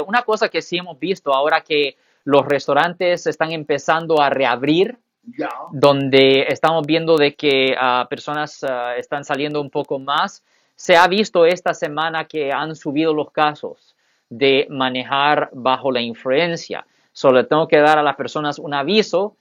Una cosa que sí hemos visto ahora que los restaurantes están empezando a reabrir, donde estamos viendo de que ah, personas ah, están saliendo un poco más, se ha visto esta semana que han subido los casos de manejar bajo la influencia. Solo tengo que dar a las personas un aviso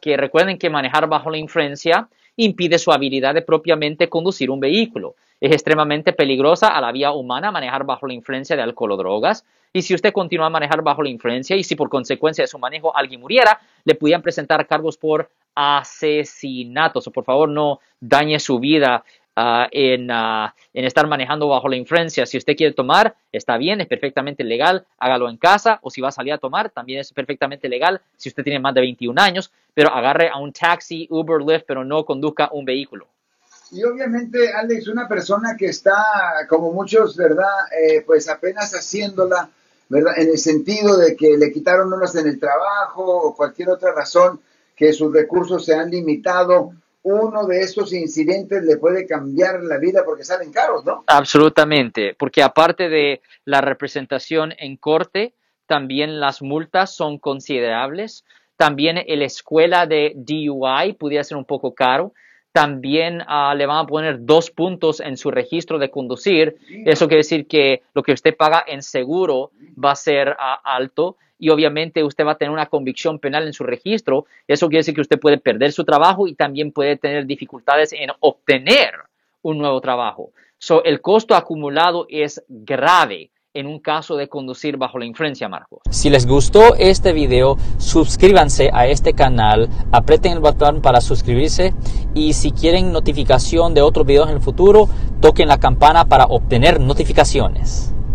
que recuerden que manejar bajo la influencia impide su habilidad de propiamente conducir un vehículo. Es extremadamente peligrosa a la vía humana manejar bajo la influencia de alcohol o drogas. Y si usted continúa a manejar bajo la influencia y si por consecuencia de su manejo alguien muriera, le podían presentar cargos por asesinato. O por favor, no dañe su vida En, ah, en, estar manejando bajo la influencia. Si usted quiere tomar, está bien, es perfectamente legal, hágalo en casa o si va a salir a tomar, también es perfectamente legal si usted tiene más de 21 años, pero agarre a un taxi, Uber, Lyft, pero no conduzca un vehículo. Y obviamente, Alex, una persona que está, como muchos, ¿verdad? Eh, pues apenas haciéndola, ¿verdad? En el sentido de que le quitaron horas en el trabajo o cualquier otra razón, que sus recursos se han limitado uno de estos incidentes le puede cambiar la vida porque salen caros, ¿no? Absolutamente, porque aparte de la representación en corte, también las multas son considerables. También la escuela de DUI pudiera ser un poco caro. También ah, le van a poner dos puntos en su registro de conducir. Eso quiere decir que lo que usted paga en seguro va a ser ah, alto y obviamente usted va a tener una convicción penal en su registro. Eso quiere decir que usted puede perder su trabajo y también puede tener dificultades en obtener un nuevo trabajo. So, el costo acumulado es grave en un caso de conducir bajo la influencia, Marcos. Si les gustó este video, suscríbanse a este canal, aprieten el botón para suscribirse y si quieren notificación de otros videos en el futuro, toquen la campana para obtener notificaciones.